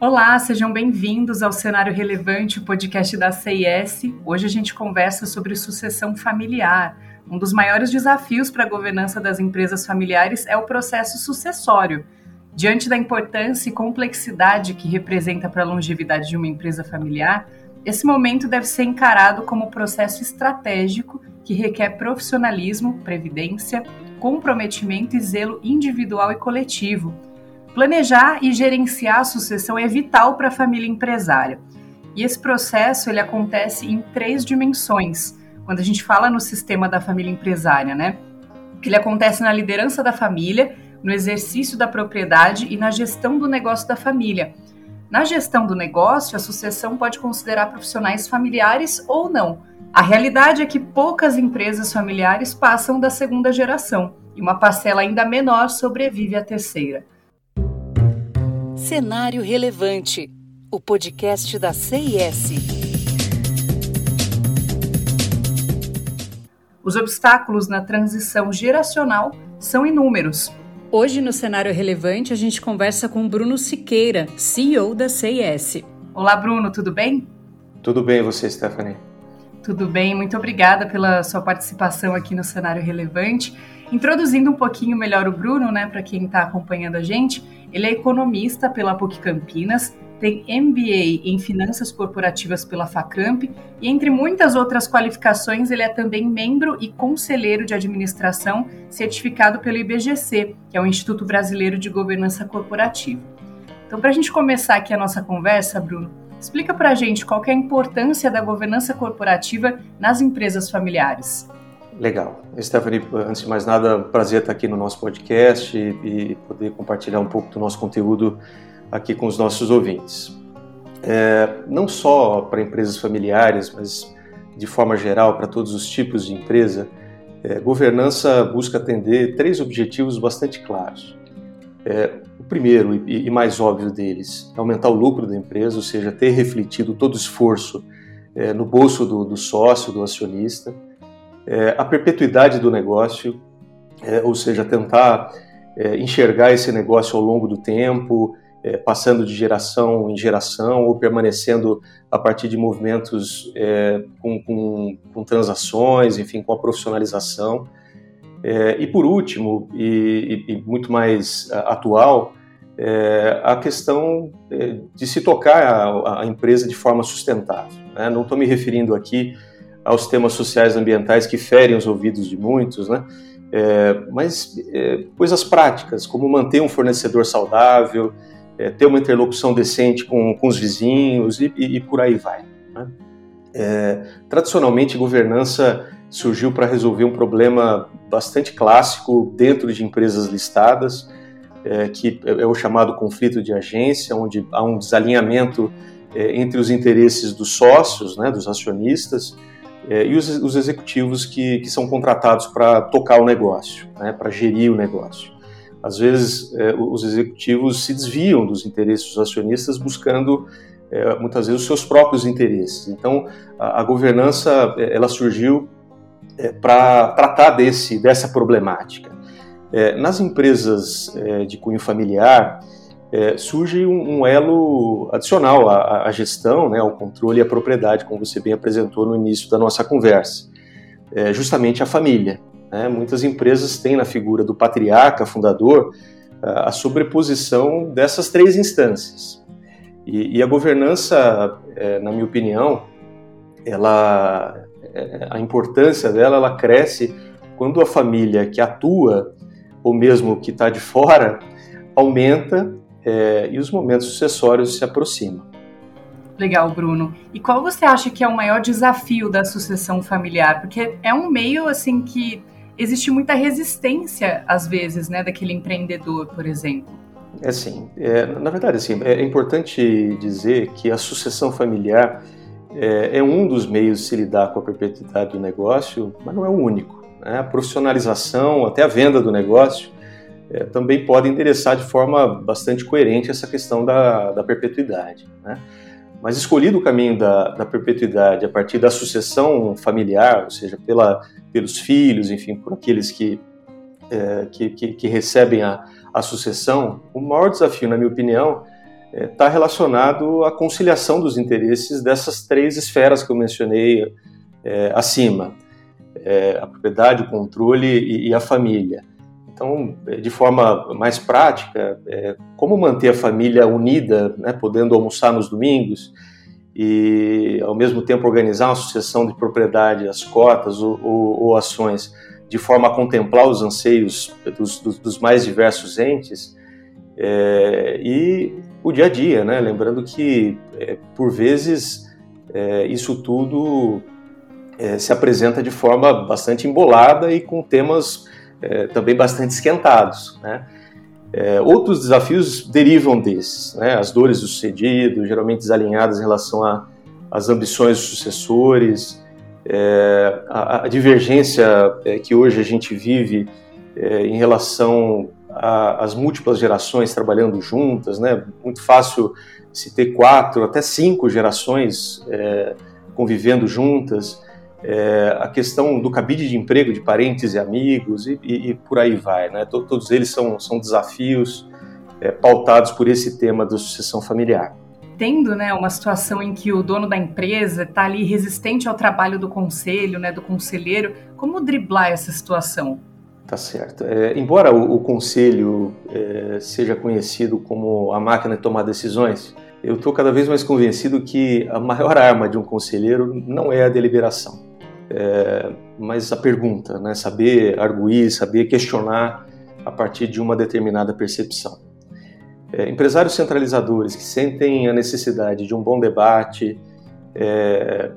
Olá, sejam bem-vindos ao Cenário Relevante, o podcast da CIS. Hoje a gente conversa sobre sucessão familiar. Um dos maiores desafios para a governança das empresas familiares é o processo sucessório. Diante da importância e complexidade que representa para a longevidade de uma empresa familiar, esse momento deve ser encarado como processo estratégico que requer profissionalismo, previdência, comprometimento e zelo individual e coletivo Planejar e gerenciar a sucessão é vital para a família empresária. E esse processo ele acontece em três dimensões. Quando a gente fala no sistema da família empresária, né? Que ele acontece na liderança da família, no exercício da propriedade e na gestão do negócio da família. Na gestão do negócio, a sucessão pode considerar profissionais familiares ou não. A realidade é que poucas empresas familiares passam da segunda geração e uma parcela ainda menor sobrevive à terceira. Cenário Relevante, o podcast da CIS. Os obstáculos na transição geracional são inúmeros. Hoje, no Cenário Relevante, a gente conversa com Bruno Siqueira, CEO da CIS. Olá, Bruno, tudo bem? Tudo bem, você, Stephanie? Tudo bem, muito obrigada pela sua participação aqui no Cenário Relevante. Introduzindo um pouquinho melhor o Bruno, né, para quem está acompanhando a gente, ele é economista pela PUC Campinas, tem MBA em Finanças Corporativas pela Facamp e, entre muitas outras qualificações, ele é também membro e conselheiro de administração certificado pelo IBGC, que é o Instituto Brasileiro de Governança Corporativa. Então, para a gente começar aqui a nossa conversa, Bruno, explica para a gente qual é a importância da governança corporativa nas empresas familiares. Legal. Stephanie, antes de mais nada, prazer estar aqui no nosso podcast e, poder compartilhar um pouco do nosso conteúdo aqui com os nossos ouvintes. É, não só para empresas familiares, mas de forma geral para todos os tipos de empresa, é, governança busca atender três objetivos bastante claros. É, o primeiro e, e, mais óbvio deles é aumentar o lucro da empresa, ou seja, ter refletido todo o esforço é, no bolso do, do sócio, do acionista é, a perpetuidade do negócio, é, ou seja, tentar é, enxergar esse negócio ao longo do tempo, é, passando de geração em geração ou permanecendo a partir de movimentos com, com, com, transações, enfim, com a profissionalização. É, e por último, e, e, muito mais atual, a questão de se tocar a, a empresa de forma sustentável. Né? Não estou me referindo aqui aos temas sociais e ambientais que ferem os ouvidos de muitos, né? É, mas é, coisas práticas, como manter um fornecedor saudável, é, ter uma interlocução decente com, com os vizinhos e, e, e por aí vai. É, tradicionalmente, governança surgiu para resolver um problema bastante clássico dentro de empresas listadas, é, que é o chamado conflito de agência, onde há um desalinhamento é, entre os interesses dos sócios, né, dos acionistas, é, e os, os, executivos que, que são contratados para tocar o negócio, né, para gerir o negócio. Às vezes, é, os executivos se desviam dos interesses dos acionistas buscando é, muitas vezes os seus próprios interesses. Então, a, a governança é, ela surgiu é, para tratar desse, dessa problemática. É, nas empresas de cunho familiar, é, surge um, um, elo adicional à, à, gestão, né, ao controle e à propriedade, como você bem apresentou no início da nossa conversa, é, justamente a família. Né? Muitas empresas têm na figura do patriarca, fundador, a sobreposição dessas três instâncias. E, e a governança, é, na minha opinião, ela, é, a importância dela, ela cresce quando a família que atua, ou mesmo que está de fora, aumenta é, e os momentos sucessórios se aproximam. Legal, Bruno. E qual você acha que é o maior desafio da sucessão familiar? Porque é um meio assim que existe muita resistência às vezes, né, daquele empreendedor, por exemplo. É assim, é, na verdade, assim, é importante dizer que a sucessão familiar é, é, um dos meios de se lidar com a perpetuidade do negócio, mas não é o único. Né? A profissionalização, até a venda do negócio, é, também pode endereçar de forma bastante coerente essa questão da, da perpetuidade. Né? Mas escolhido o caminho da, da, perpetuidade a partir da sucessão familiar, ou seja, pela, pelos filhos, enfim, por aqueles que, é, que, que, que, recebem a, a sucessão, o maior desafio, na minha opinião, está é, relacionado à conciliação dos interesses dessas três esferas que eu mencionei é, acima: é, a propriedade, o controle e, e, a família. Então, é, de forma mais prática, é, como manter a família unida, né, podendo almoçar nos domingos e, ao mesmo tempo, organizar uma sucessão de propriedade, as cotas ou, ou, ou ações, de forma a contemplar os anseios dos, dos, dos mais diversos entes. É, e o dia a dia, né? Lembrando que, é, por vezes, é, isso tudo é, se apresenta de forma bastante embolada e com temas é, também bastante esquentados, né? É, outros desafios derivam desses, né? as dores do sucedido, geralmente desalinhadas em relação às ambições dos sucessores, é, a, a, divergência é, que hoje a gente vive em relação as múltiplas gerações trabalhando juntas, né? Muito fácil se ter quatro, até cinco gerações é, convivendo juntas. É, a questão do cabide de emprego de parentes e amigos e, e, e por aí vai, né? Todos eles são, são desafios é, pautados por esse tema da sucessão familiar tendo né, uma situação em que o dono da empresa está ali resistente ao trabalho do conselho, né, do conselheiro, como driblar essa situação? Tá certo. É, embora o, o conselho é, seja conhecido como a máquina de tomar decisões, eu estou cada vez mais convencido que a maior arma de um conselheiro não é a deliberação, é, mas a pergunta, né? saber arguir, saber questionar a partir de uma determinada percepção. É, empresários centralizadores que sentem a necessidade de um bom debate, é,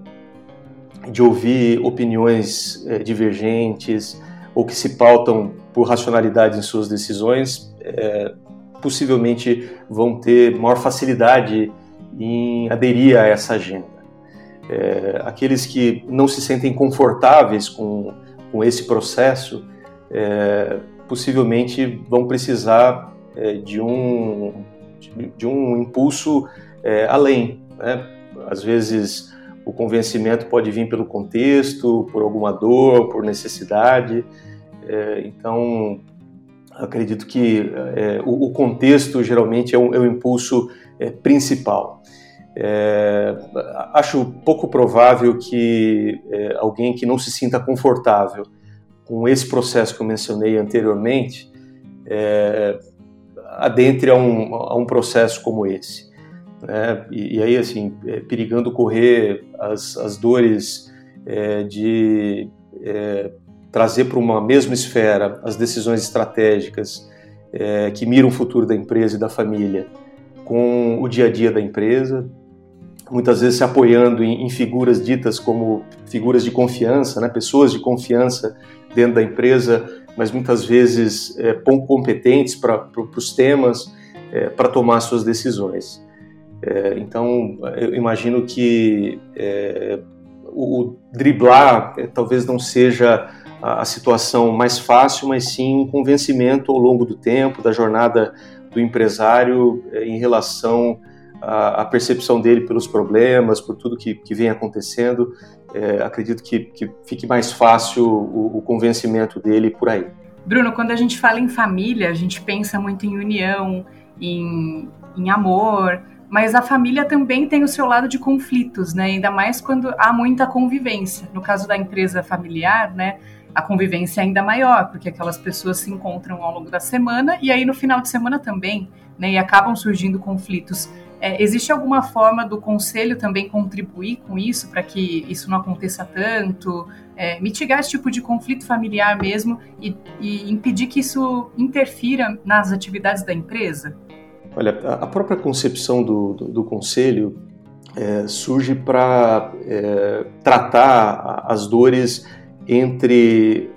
de ouvir opiniões é, divergentes, ou que se pautam por racionalidade em suas decisões, é, possivelmente vão ter maior facilidade em aderir a essa agenda. É, aqueles que não se sentem confortáveis com, com esse processo, é, possivelmente vão precisar é, de, um, de, um impulso é, além. Né? Às vezes, o convencimento pode vir pelo contexto, por alguma dor, por necessidade. É, então, acredito que é, o, o, contexto geralmente é um, é um impulso é, principal. É, acho pouco provável que é, alguém que não se sinta confortável com esse processo que eu mencionei anteriormente adentre a um, a um processo como esse né? E, e, aí assim é, perigando correr as, as dores é, de é, trazer para uma mesma esfera as decisões estratégicas é, que miram o futuro da empresa e da família com o dia a dia da empresa, muitas vezes se apoiando em, em figuras ditas como figuras de confiança, né? pessoas de confiança dentro da empresa, mas muitas vezes é, pouco competentes para os temas, é, para tomar suas decisões. É, então, eu imagino que é, o, o, driblar é, talvez não seja a, a, situação mais fácil, mas sim um convencimento ao longo do tempo, da jornada do empresário é, em relação à, percepção dele pelos problemas, por tudo que, que vem acontecendo. É, acredito que, que, fique mais fácil o, o convencimento dele por aí. Bruno, quando a gente fala em família, a gente pensa muito em união, em, em amor, mas a família também tem o seu lado de conflitos, né? Ainda mais quando há muita convivência. No caso da empresa familiar, né? A convivência é ainda maior, porque aquelas pessoas se encontram ao longo da semana e aí no final de semana também, né? E acabam surgindo conflitos. É, existe alguma forma do conselho também contribuir com isso para que isso não aconteça tanto, é, mitigar esse tipo de conflito familiar mesmo e, e impedir que isso interfira nas atividades da empresa? Olha, a própria concepção do, do, do conselho é, surge para é, tratar as dores entre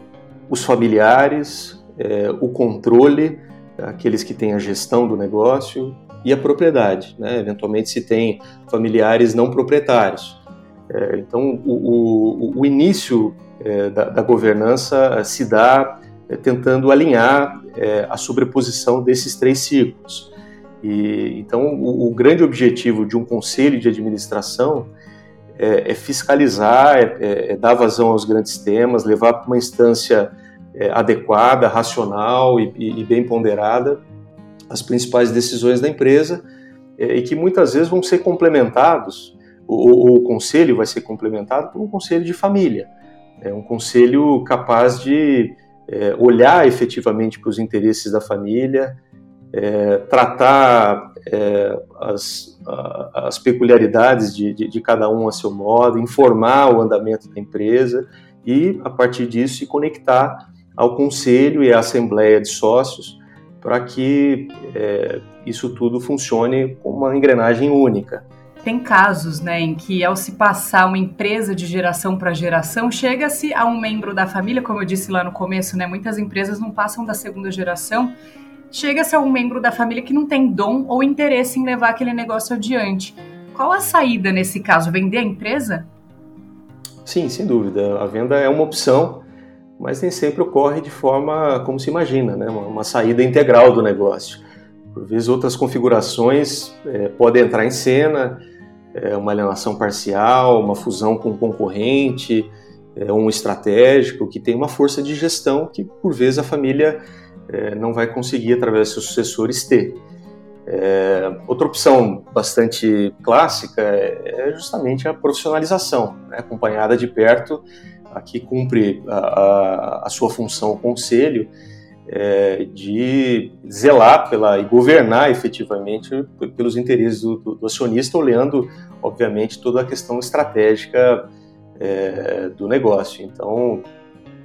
os familiares, é, o controle, aqueles que têm a gestão do negócio e a propriedade. Né? Eventualmente se tem familiares não proprietários. É, então, o, o, o início é, da, da, governança se dá é, tentando alinhar a sobreposição desses três círculos. E, então, o, o, grande objetivo de um conselho de administração é, é fiscalizar, é, é, é dar vazão aos grandes temas, levar para uma instância é, adequada, racional e, e, bem ponderada as principais decisões da empresa, é, e que muitas vezes vão ser complementados, o, o conselho vai ser complementado por um conselho de família, é um conselho capaz de é, olhar efetivamente para os interesses da família, é, tratar é, as, a, as, peculiaridades de, de, de, cada um a seu modo, informar o andamento da empresa e, a partir disso, se conectar ao conselho e à assembleia de sócios para que é, isso tudo funcione como uma engrenagem única. Tem casos né, em que, ao se passar uma empresa de geração para geração, chega-se a um membro da família, como eu disse lá no começo, né, muitas empresas não passam da segunda geração, chega-se a um membro da família que não tem dom ou interesse em levar aquele negócio adiante. Qual a saída nesse caso? Vender a empresa? Sim, sem dúvida. A venda é uma opção, mas nem sempre ocorre de forma como se imagina, né? uma, uma saída integral do negócio. Por vezes, outras configurações é, podem entrar em cena, é, uma alienação parcial, uma fusão com um concorrente, é, um estratégico que tem uma força de gestão que, por vezes, a família é, não vai conseguir, através de seus sucessores, ter. É, outra opção bastante clássica é, é justamente a profissionalização, né, acompanhada de perto, aqui cumpre a, a, a sua função o conselho, é, de zelar pela, e governar efetivamente pelos interesses do, do, do, acionista, olhando, obviamente, toda a questão estratégica é, do negócio. Então,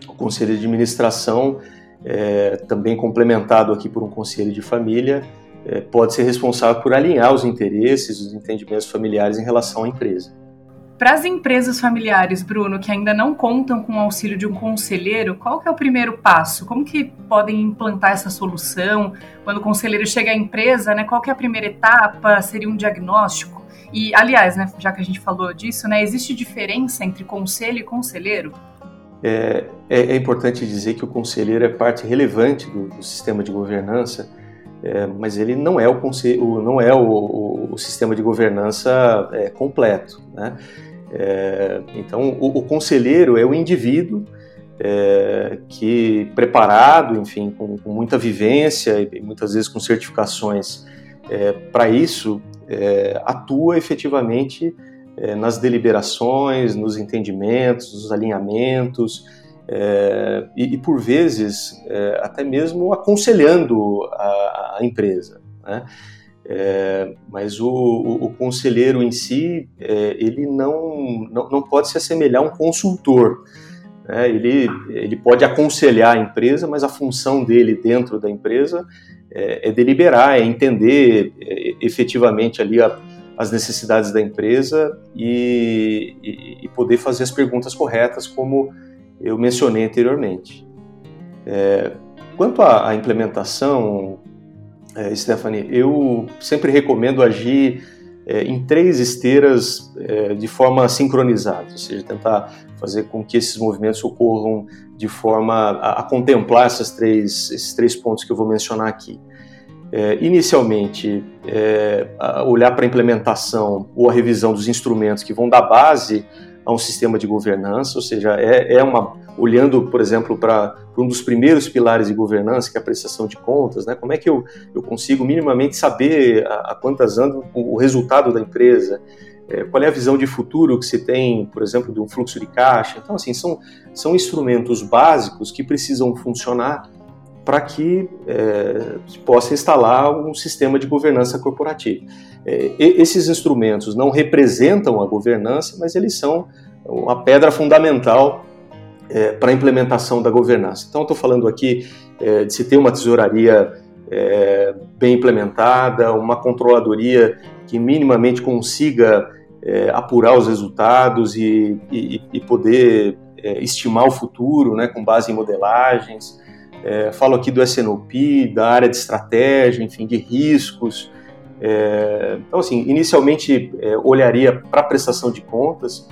o conselho de administração, é, também complementado aqui por um conselho de família, é, pode ser responsável por alinhar os interesses, os entendimentos familiares em relação à empresa. Para as empresas familiares, Bruno, que ainda não contam com o auxílio de um conselheiro, qual é o primeiro passo? Como que podem implantar essa solução? Quando o conselheiro chega à empresa, né, qual é a primeira etapa? Seria um diagnóstico? E, aliás, né, já que a gente falou disso, né, existe diferença entre conselho e conselheiro? É, é, é importante dizer que o conselheiro é parte relevante do, do sistema de governança, é, mas ele não é o, conselho, não é o, o, o sistema de governança é, completo. Né? É, então, o, o, conselheiro é o indivíduo é, que, preparado, enfim, com, com, muita vivência e muitas vezes com certificações é, para isso, é, atua efetivamente é, nas deliberações, nos entendimentos, nos alinhamentos. É, e, e, por vezes até mesmo aconselhando a, a empresa. Né? É, mas o, o, o, conselheiro em si, é, ele não, não, não, pode se assemelhar a um consultor. Né? Ele, ele pode aconselhar a empresa, mas a função dele dentro da empresa é, é deliberar, é entender é, efetivamente ali a, as necessidades da empresa e, e, e, poder fazer as perguntas corretas, como eu mencionei anteriormente. É, quanto à implementação, é, Stephanie, eu sempre recomendo agir é, em três esteiras é, de forma sincronizada, ou seja, tentar fazer com que esses movimentos ocorram de forma a, a contemplar essas três, esses três pontos que eu vou mencionar aqui. É, inicialmente, é, olhar para a implementação ou a revisão dos instrumentos que vão dar base a um sistema de governança, ou seja, é, é uma olhando, por exemplo, para um dos primeiros pilares de governança, que é a prestação de contas, né? Como é que eu, eu consigo minimamente saber a, a quantas anos o, o resultado da empresa? É, qual é a visão de futuro que se tem, por exemplo, de um fluxo de caixa? Então, assim, são, são instrumentos básicos que precisam funcionar para que é, possa instalar um sistema de governança corporativa. É, esses instrumentos não representam a governança, mas eles são uma pedra fundamental é, para a implementação da governança. Então, estou falando aqui é, de se ter uma tesouraria é, bem implementada, uma controladoria que minimamente consiga é, apurar os resultados e, e, e poder é, estimar o futuro né, com base em modelagens. É, falo aqui do SNOP, da área de estratégia, enfim, de riscos. então, assim, inicialmente olharia para a prestação de contas,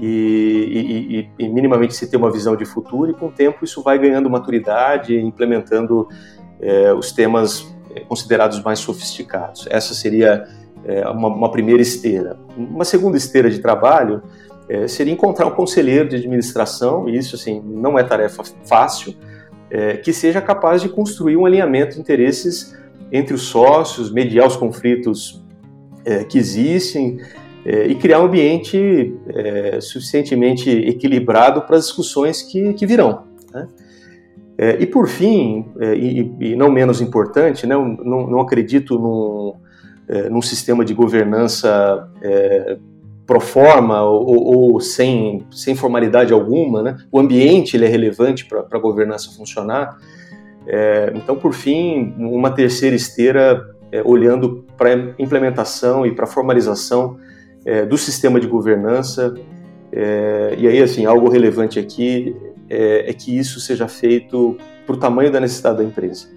e, e, e, minimamente se ter uma visão de futuro, e com o tempo isso vai ganhando maturidade, implementando é, os temas é, considerados mais sofisticados. Essa seria é, uma, uma, primeira esteira. Uma segunda esteira de trabalho seria encontrar um conselheiro de administração, e isso assim, não é tarefa fácil, que seja capaz de construir um alinhamento de interesses entre os sócios, mediar os conflitos que existem é, e criar um ambiente é, suficientemente equilibrado para as discussões que, que virão. Né? É, e por fim, é, e, e, não menos importante, né, não, não acredito num, é, num sistema de governança pro forma ou, ou, sem, sem formalidade alguma. Né? O ambiente ele é relevante para a governança funcionar. então, por fim, uma terceira esteira olhando para a implementação e para a formalização é, do sistema de governança. É, e aí, assim, algo relevante aqui é, é que isso seja feito para o tamanho da necessidade da empresa.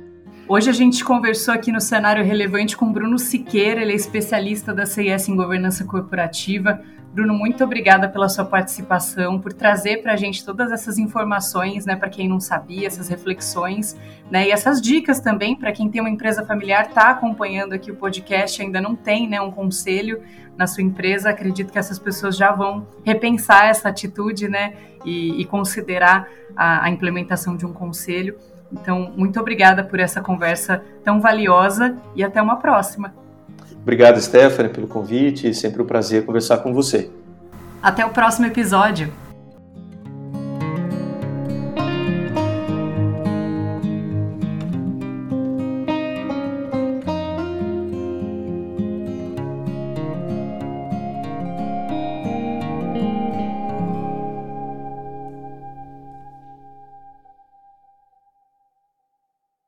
Hoje a gente conversou aqui no cenário relevante com Bruno Siqueira, ele é especialista da CIS em governança corporativa. Bruno, muito obrigada pela sua participação, por trazer para a gente todas essas informações, né, para quem não sabia, essas reflexões, né, e essas dicas também para quem tem uma empresa familiar, está acompanhando aqui o podcast, ainda não tem, né, um conselho na sua empresa. Acredito que essas pessoas já vão repensar essa atitude, né, e, e considerar a, a implementação de um conselho. Então, muito obrigada por essa conversa tão valiosa e até uma próxima. Obrigado, Stephanie, pelo convite. Sempre um prazer conversar com você. Até o próximo episódio.